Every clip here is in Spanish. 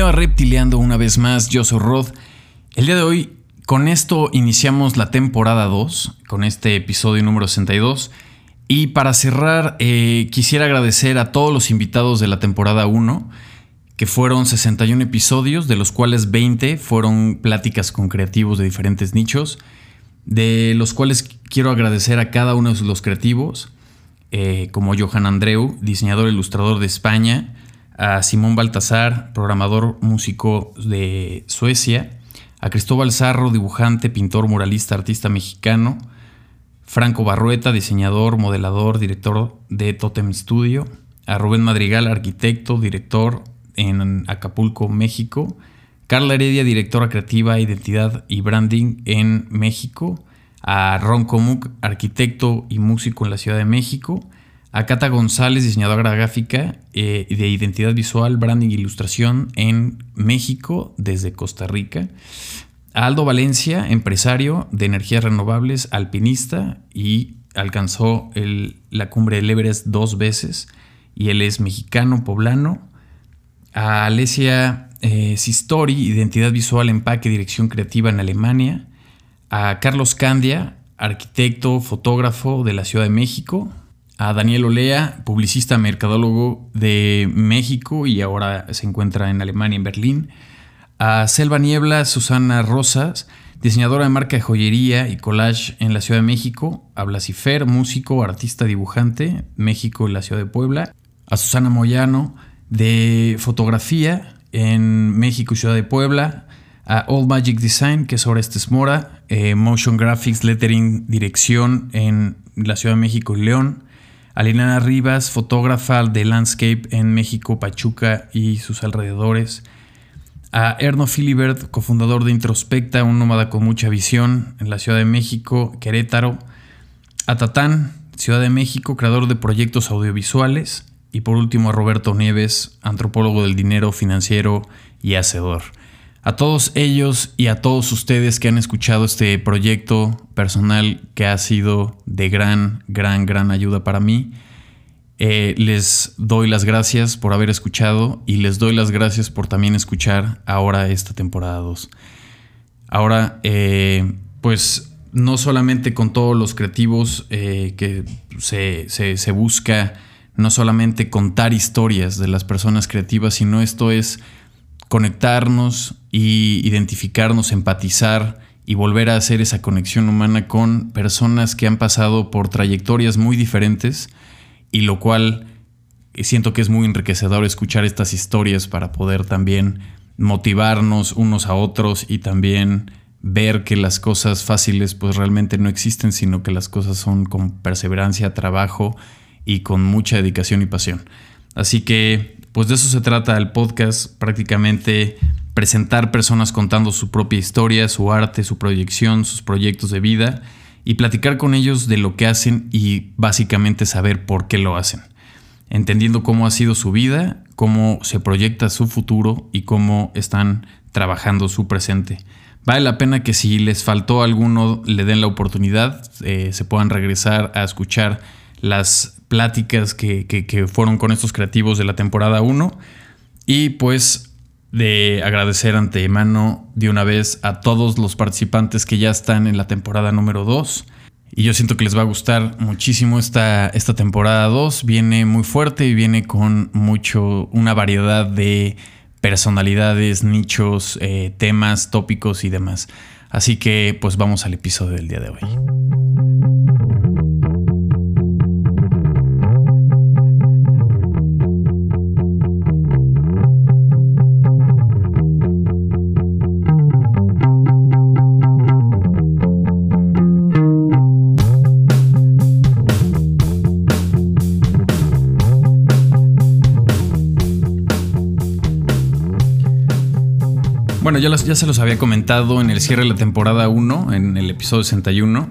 Bienvenido a Reptileando una vez más, yo soy Rod. El día de hoy, con esto iniciamos la temporada 2, con este episodio número 62. Y para cerrar, eh, quisiera agradecer a todos los invitados de la temporada 1, que fueron 61 episodios, de los cuales 20 fueron pláticas con creativos de diferentes nichos, de los cuales quiero agradecer a cada uno de los creativos, eh, como Johan Andreu, diseñador e ilustrador de España, a Simón Baltasar, programador músico de Suecia, a Cristóbal Zarro, dibujante, pintor, muralista, artista mexicano, Franco Barrueta, diseñador, modelador, director de Totem Studio, a Rubén Madrigal, arquitecto, director en Acapulco, México, Carla Heredia, directora creativa, identidad y branding en México, a Ron Comuc, arquitecto y músico en la Ciudad de México, a Cata González, diseñadora gráfica eh, de identidad visual, branding e ilustración en México desde Costa Rica. A Aldo Valencia, empresario de energías renovables, alpinista y alcanzó la cumbre del Everest dos veces y él es mexicano, poblano. A Alesia eh, Sistori, identidad visual, empaque, dirección creativa en Alemania. A Carlos Candia, arquitecto, fotógrafo de la Ciudad de México a Daniel Olea, publicista mercadólogo de México y ahora se encuentra en Alemania, en Berlín. A Selva Niebla, Susana Rosas, diseñadora de marca de joyería y collage en la Ciudad de México. A Blasifer, músico, artista, dibujante, México y la Ciudad de Puebla. A Susana Moyano, de fotografía en México y Ciudad de Puebla. A Old Magic Design, que es Orestes Mora. Eh, motion Graphics, Lettering, Dirección en la Ciudad de México y León a Rivas, fotógrafa de landscape en México, Pachuca y sus alrededores. A Erno Filibert, cofundador de Introspecta, un nómada con mucha visión en la Ciudad de México, Querétaro. A Tatán, Ciudad de México, creador de proyectos audiovisuales. Y por último a Roberto Nieves, antropólogo del dinero financiero y hacedor. A todos ellos y a todos ustedes que han escuchado este proyecto personal que ha sido de gran, gran, gran ayuda para mí, eh, les doy las gracias por haber escuchado y les doy las gracias por también escuchar ahora esta temporada 2. Ahora, eh, pues no solamente con todos los creativos eh, que se, se busca, no solamente contar historias de las personas creativas, sino esto es conectarnos y identificarnos, empatizar y volver a hacer esa conexión humana con personas que han pasado por trayectorias muy diferentes y lo cual siento que es muy enriquecedor escuchar estas historias para poder también motivarnos unos a otros y también ver que las cosas fáciles pues realmente no existen, sino que las cosas son con perseverancia, trabajo y con mucha dedicación y pasión. Así que pues de eso se trata el podcast, prácticamente presentar personas contando su propia historia, su arte, su proyección, sus proyectos de vida y platicar con ellos de lo que hacen y básicamente saber por qué lo hacen, entendiendo cómo ha sido su vida, cómo se proyecta su futuro y cómo están trabajando su presente. Vale la pena que si les faltó alguno le den la oportunidad, eh, se puedan regresar a escuchar las pláticas que, fueron con estos creativos de la temporada 1. Y pues de agradecer antemano de una vez a todos los participantes que ya están en la temporada número 2. Y yo siento que les va a gustar muchísimo esta, esta temporada 2. Viene muy fuerte y viene con mucho, una variedad de personalidades, nichos, eh, temas, tópicos y demás. Así que pues vamos al episodio del día de hoy. Bueno, ya, ya se los había comentado en el cierre de la temporada 1, en el episodio 61,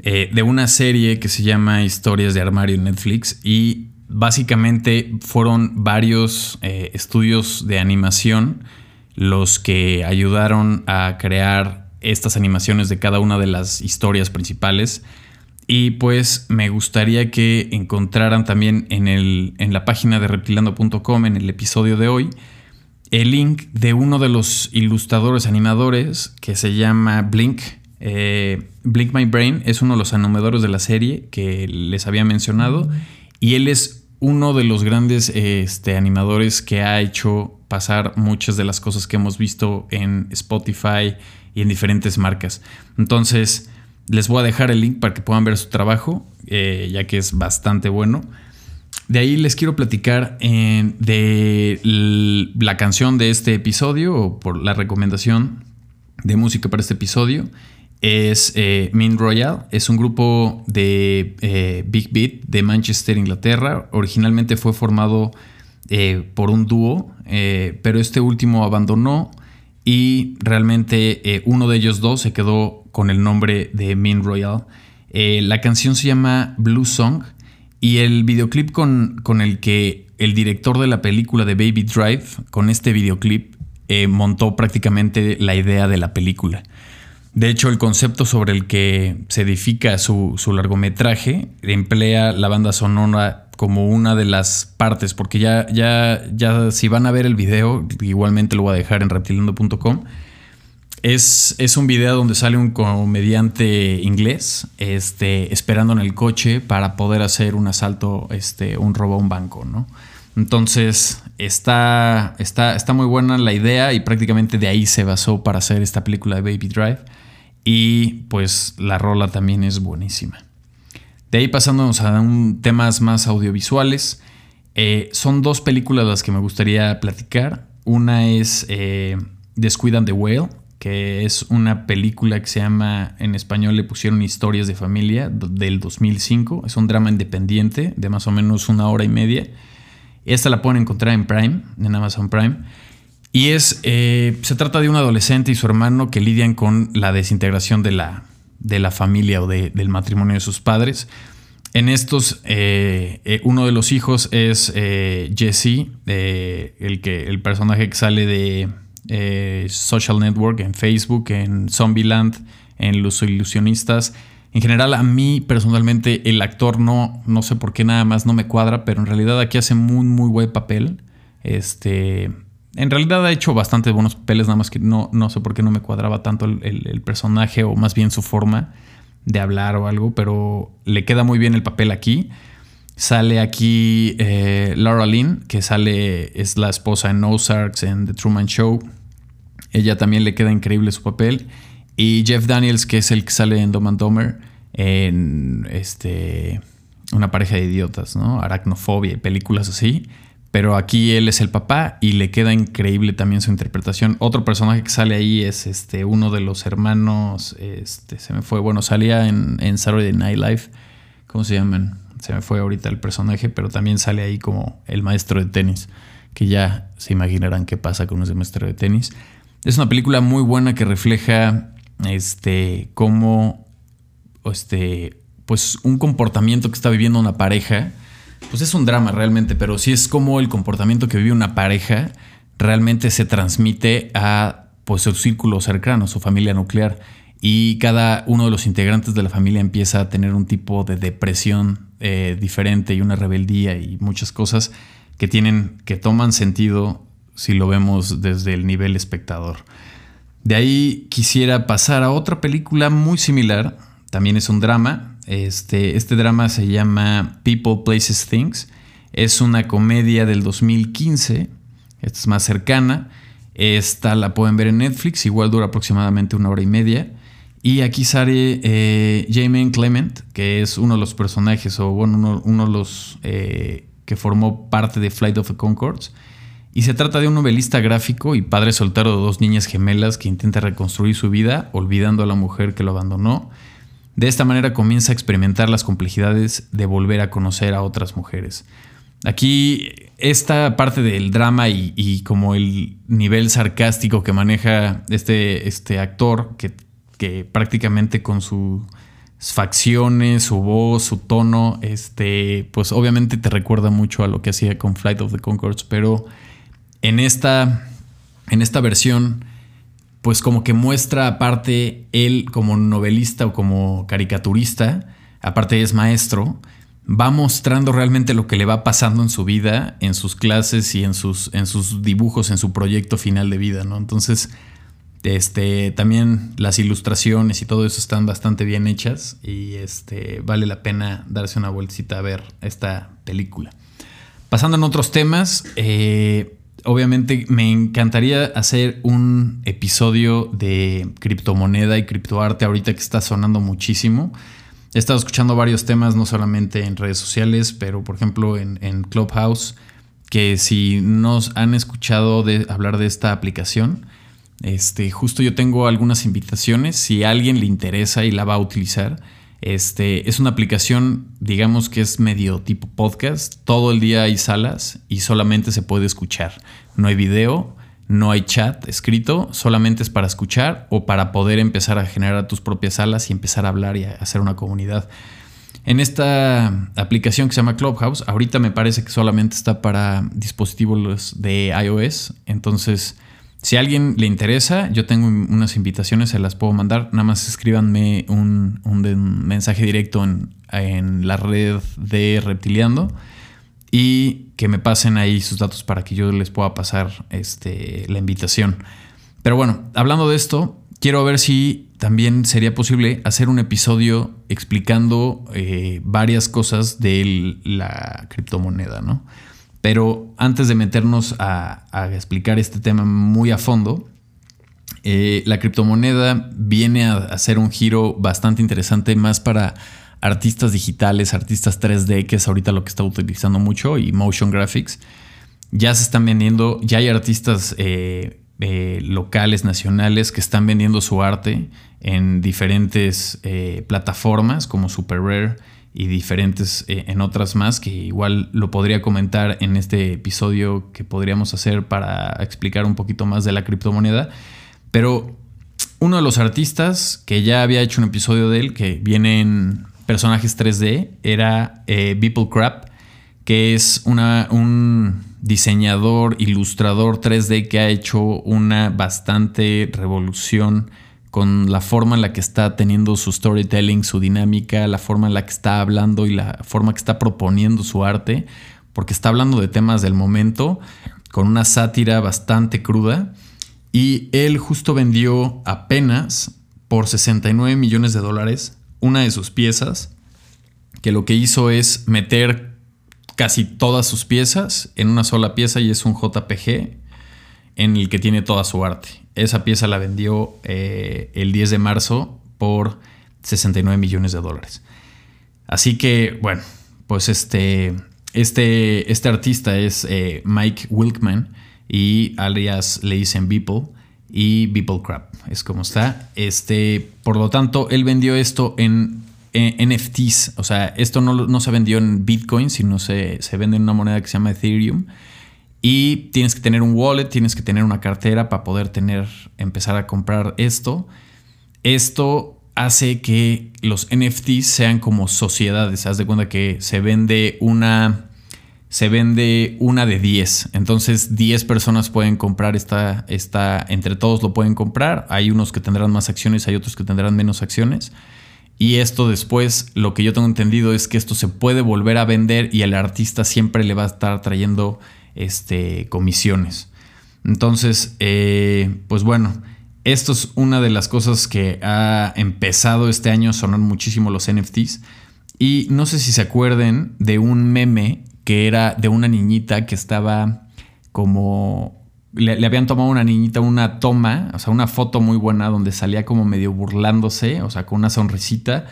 eh, de una serie que se llama Historias de Armario en Netflix y básicamente fueron varios eh, estudios de animación los que ayudaron a crear estas animaciones de cada una de las historias principales. Y pues me gustaría que encontraran también en, el, en la página de reptilando.com, en el episodio de hoy, el link de uno de los ilustradores animadores que se llama Blink. Eh, Blink My Brain es uno de los animadores de la serie que les había mencionado y él es uno de los grandes este, animadores que ha hecho pasar muchas de las cosas que hemos visto en Spotify y en diferentes marcas. Entonces, les voy a dejar el link para que puedan ver su trabajo, eh, ya que es bastante bueno. De ahí les quiero platicar eh, de la canción de este episodio, o por la recomendación de música para este episodio. Es eh, Min Royal, es un grupo de eh, Big Beat de Manchester, Inglaterra. Originalmente fue formado por un dúo, pero este último abandonó y realmente uno de ellos dos se quedó con el nombre de Min Royal. la canción se llama Blue Song y el videoclip con, con, el que el director de la película de Baby Drive, con este videoclip, eh, montó prácticamente la idea de la película. De hecho, el concepto sobre el que se edifica su, largometraje emplea la banda sonora como una de las partes, porque ya, ya, ya si van a ver el video, igualmente lo voy a dejar en reptilando.com es, un video donde sale un comediante inglés este, esperando en el coche para poder hacer un asalto, este, un robo a un banco, ¿no? Entonces está, está, está muy buena la idea y prácticamente de ahí se basó para hacer esta película de Baby Drive. Y pues la rola también es buenísima. De ahí pasándonos a un, temas más audiovisuales. Eh, son dos películas las que me gustaría platicar. Una es eh, Descuidan the Whale, que es una película que se llama, en español le pusieron Historias de Familia, del 2005. Es un drama independiente de más o menos una hora y media. Esta la pueden encontrar en Prime, en Amazon Prime. Y es, eh, se trata de un adolescente y su hermano que lidian con la desintegración de la, de la familia o del matrimonio de sus padres. En estos, eh, eh, uno de los hijos es Jesse, el, que, el personaje que sale de eh, social Network, en Facebook, en Zombieland, en Los Ilusionistas. En general, a mí personalmente el actor no, no sé por qué nada más no me cuadra, pero en realidad aquí hace muy, muy buen papel. Este, en realidad ha hecho bastante buenos papeles, nada más que no, no sé por qué no me cuadraba tanto el, personaje o más bien su forma de hablar o algo, pero le queda muy bien el papel aquí. Sale aquí eh, Laura Lynn, que sale, es la esposa en Ozarks, en The Truman Show. Ella también le queda increíble su papel. Y Jeff Daniels, que es el que sale en Dom and Domer, en este, una pareja de idiotas, ¿no? Aracnofobia y películas así. Pero aquí él es el papá y le queda increíble también su interpretación. Otro personaje que sale ahí es este, uno de los hermanos. Este, se me fue. Bueno, salía en, en Saturday Night Live. ¿Cómo se llaman? Se me fue ahorita el personaje, pero también sale ahí como el maestro de tenis. Que ya se imaginarán qué pasa con ese maestro de tenis. Es una película muy buena que refleja este cómo este pues un comportamiento que está viviendo una pareja, pues es un drama realmente, pero sí es como el comportamiento que vive una pareja realmente se transmite a pues su círculo cercano, su familia nuclear. Y cada uno de los integrantes de la familia empieza a tener un tipo de depresión eh, diferente y una rebeldía y muchas cosas que tienen que toman sentido si lo vemos desde el nivel espectador. De ahí quisiera pasar a otra película muy similar, también es un drama. Este, este drama se llama People, Places, Things. Es una comedia del 2015, esta es más cercana. Esta la pueden ver en Netflix, igual dura aproximadamente una hora y media. Y aquí sale eh, Clement, que es uno de los personajes, o bueno, uno, de los eh, que formó parte de Flight of the Concords. Y se trata de un novelista gráfico y padre soltero de dos niñas gemelas que intenta reconstruir su vida olvidando a la mujer que lo abandonó. De esta manera comienza a experimentar las complejidades de volver a conocer a otras mujeres. Aquí esta parte del drama y, como el nivel sarcástico que maneja este, este actor, que, que, prácticamente con sus facciones, su voz, su tono, este, pues obviamente te recuerda mucho a lo que hacía con Flight of the Concords, pero en esta, en esta versión, pues como que muestra aparte él como novelista o como caricaturista, aparte es maestro, va mostrando realmente lo que le va pasando en su vida, en sus clases y en sus, en sus dibujos, en su proyecto final de vida, ¿no? Entonces, este, también las ilustraciones y todo eso están bastante bien hechas y este, vale la pena darse una vueltecita a ver esta película. Pasando en otros temas, eh, obviamente me encantaría hacer un episodio de criptomoneda y criptoarte ahorita que está sonando muchísimo. He estado escuchando varios temas, no solamente en redes sociales, pero por ejemplo en, Clubhouse, que si nos han escuchado de hablar de esta aplicación, este, justo yo tengo algunas invitaciones. Si a alguien le interesa y la va a utilizar, este, es una aplicación, digamos que es medio tipo podcast. Todo el día hay salas y solamente se puede escuchar. No hay video, no hay chat escrito, solamente es para escuchar o para poder empezar a generar tus propias salas y empezar a hablar y a hacer una comunidad. En esta aplicación que se llama Clubhouse, ahorita me parece que solamente está para dispositivos de iOS. Entonces, si a alguien le interesa, yo tengo unas invitaciones, se las puedo mandar. Nada más escríbanme un, mensaje directo en, la red de Reptiliando y que me pasen ahí sus datos para que yo les pueda pasar este, la invitación. Pero bueno, hablando de esto, quiero ver si también sería posible hacer un episodio explicando eh, varias cosas de la criptomoneda, ¿no? Pero antes de meternos a, explicar este tema muy a fondo, eh, la criptomoneda viene a hacer un giro bastante interesante más para artistas digitales, artistas 3D, que es ahorita lo que está utilizando mucho, y motion graphics. Ya se están vendiendo, ya hay artistas eh, eh, locales, nacionales, que están vendiendo su arte en diferentes plataformas como Super Rare y diferentes eh, en otras más que igual lo podría comentar en este episodio que podríamos hacer para explicar un poquito más de la criptomoneda. Pero uno de los artistas que ya había hecho un episodio de él, que viene en personajes 3D, era eh, Beeple Crap, que es una, un diseñador, ilustrador 3D que ha hecho una bastante revolución con la forma en la que está teniendo su storytelling, su dinámica, la forma en la que está hablando y la forma que está proponiendo su arte, porque está hablando de temas del momento con una sátira bastante cruda. Y él justo vendió apenas por 69 millones de dólares una de sus piezas, que lo que hizo es meter casi todas sus piezas en una sola pieza y es un JPG en el que tiene toda su arte. Esa pieza la vendió eh, el 10 de marzo por 69 millones de dólares. Así que, bueno, pues este, este, este artista es eh, Mike Wilkman y alias le dicen Beeple y Beeple Crap, es como está. Este, por lo tanto, él vendió esto en, NFTs, o sea, esto no, no, se vendió en Bitcoin, sino se, se vende en una moneda que se llama Ethereum. Y tienes que tener un wallet, tienes que tener una cartera para poder tener, empezar a comprar esto. Esto hace que los NFTs sean como sociedades. Haz de cuenta que se vende una. Se vende una de 10. Entonces 10 personas pueden comprar esta, esta. Entre todos lo pueden comprar. Hay unos que tendrán más acciones, hay otros que tendrán menos acciones. Y esto después, lo que yo tengo entendido es que esto se puede volver a vender y el artista siempre le va a estar trayendo este, comisiones. Entonces, eh, pues bueno, esto es una de las cosas que ha empezado este año a sonar muchísimo los NFTs. Y no sé si se acuerden de un meme que era de una niñita que estaba como... Le, le, habían tomado a una niñita una toma, o sea, una foto muy buena donde salía como medio burlándose, o sea, con una sonrisita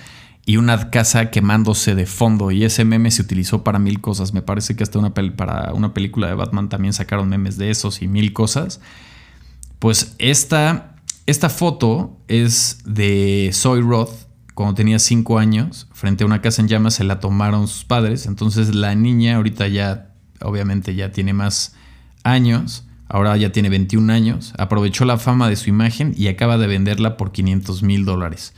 y una casa quemándose de fondo. Y ese meme se utilizó para mil cosas. Me parece que hasta una para una película de Batman también sacaron memes de esos y mil cosas. Pues esta, esta foto es de Soy Roth cuando tenía cinco años. Frente a una casa en llamas se la tomaron sus padres. Entonces la niña ahorita ya, obviamente ya tiene más años. Ahora ya tiene 21 años. Aprovechó la fama de su imagen y acaba de venderla por 500 mil dólares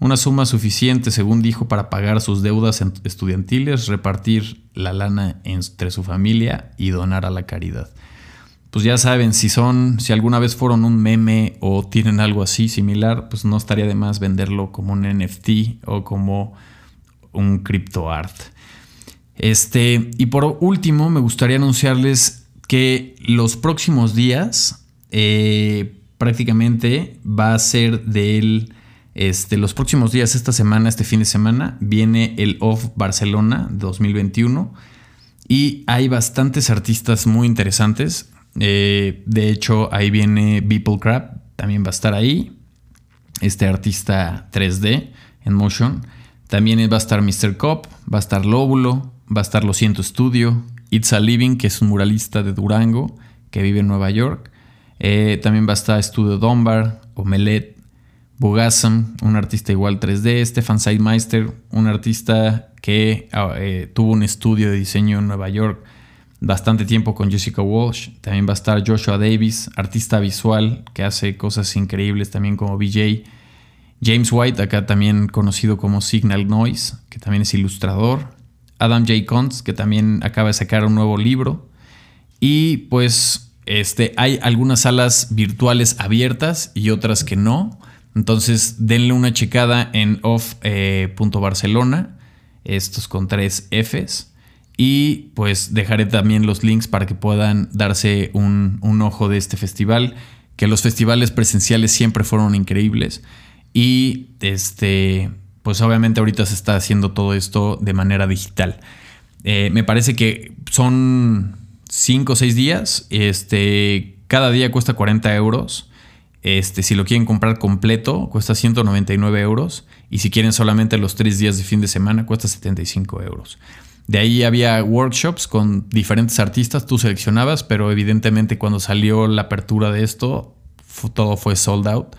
una suma suficiente, según dijo, para pagar sus deudas estudiantiles, repartir la lana entre su familia y donar a la caridad. Pues ya saben, si son, si alguna vez fueron un meme o tienen algo así similar, pues no estaría de más venderlo como un NFT o como un crypto art. Este, y por último, me gustaría anunciarles que los próximos días, eh, prácticamente va a ser del, este, los próximos días, esta semana, este fin de semana, viene el Off Barcelona 2021 y hay bastantes artistas muy interesantes. Eh, de hecho, ahí viene Beeple Crab, también va a estar ahí. Este artista 3D en motion. También va a estar Mr. Cop, va a estar Lóbulo, va a estar Lo Siento Studio, It's a Living, que es un muralista de Durango que vive en Nueva York. Eh, también va a estar Studio Dunbar, Omelette, Bogasm, un artista igual 3D, Stefan Seidmeister, un artista que ah, eh, tuvo un estudio de diseño en Nueva York bastante tiempo con Jessica Walsh. También va a estar Joshua Davis, artista visual que hace cosas increíbles también como BJ. James White, acá también conocido como Signal Noise, que también es ilustrador. Adam J. Cons, que también acaba de sacar un nuevo libro. Y pues este, hay algunas salas virtuales abiertas y otras que no. Entonces denle una checada en off.barcelona, eh, estos con tres Fs. Y pues dejaré también los links para que puedan darse un, un ojo de este festival. Que los festivales presenciales siempre fueron increíbles. Y este, pues obviamente ahorita se está haciendo todo esto de manera digital. Eh, me parece que son 5 o 6 días. Este, cada día cuesta 40 euros. Este, si lo quieren comprar completo, cuesta 199 euros. Y si quieren solamente los 3 días de fin de semana, cuesta 75 euros. De ahí había workshops con diferentes artistas, tú seleccionabas, pero evidentemente cuando salió la apertura de esto, todo fue sold out.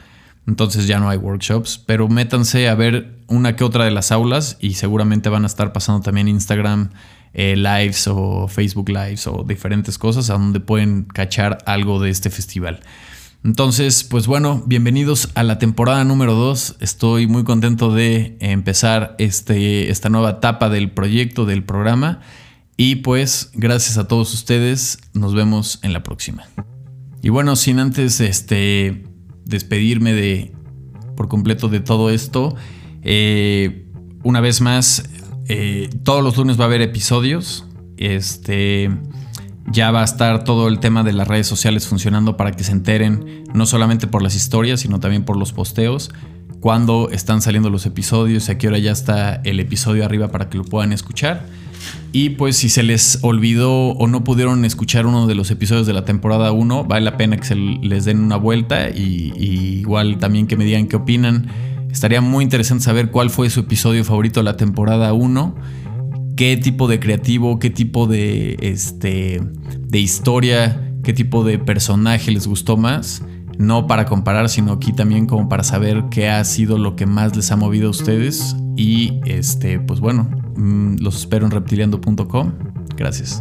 Entonces ya no hay workshops, pero métanse a ver una que otra de las aulas y seguramente van a estar pasando también Instagram eh, lives o Facebook lives o diferentes cosas a donde pueden cachar algo de este festival. Entonces, pues bueno, bienvenidos a la temporada número 2. Estoy muy contento de empezar este, esta nueva etapa del proyecto, del programa. Y pues, gracias a todos ustedes. Nos vemos en la próxima. Y bueno, sin antes este, despedirme de por completo de todo esto. Eh, una vez más, eh, todos los lunes va a haber episodios. Este ya va a estar todo el tema de las redes sociales funcionando para que se enteren no solamente por las historias, sino también por los posteos, cuando están saliendo los episodios, a qué hora ya está el episodio arriba para que lo puedan escuchar. Y pues si se les olvidó o no pudieron escuchar uno de los episodios de la temporada 1, vale la pena que se les den una vuelta y, igual también que me digan qué opinan. Estaría muy interesante saber cuál fue su episodio favorito de la temporada 1, qué tipo de creativo, qué tipo de, este, de historia, qué tipo de personaje les gustó más. No para comparar, sino aquí también como para saber qué ha sido lo que más les ha movido a ustedes. Y este, pues bueno, Mm, los espero en reptiliando.com. Gracias.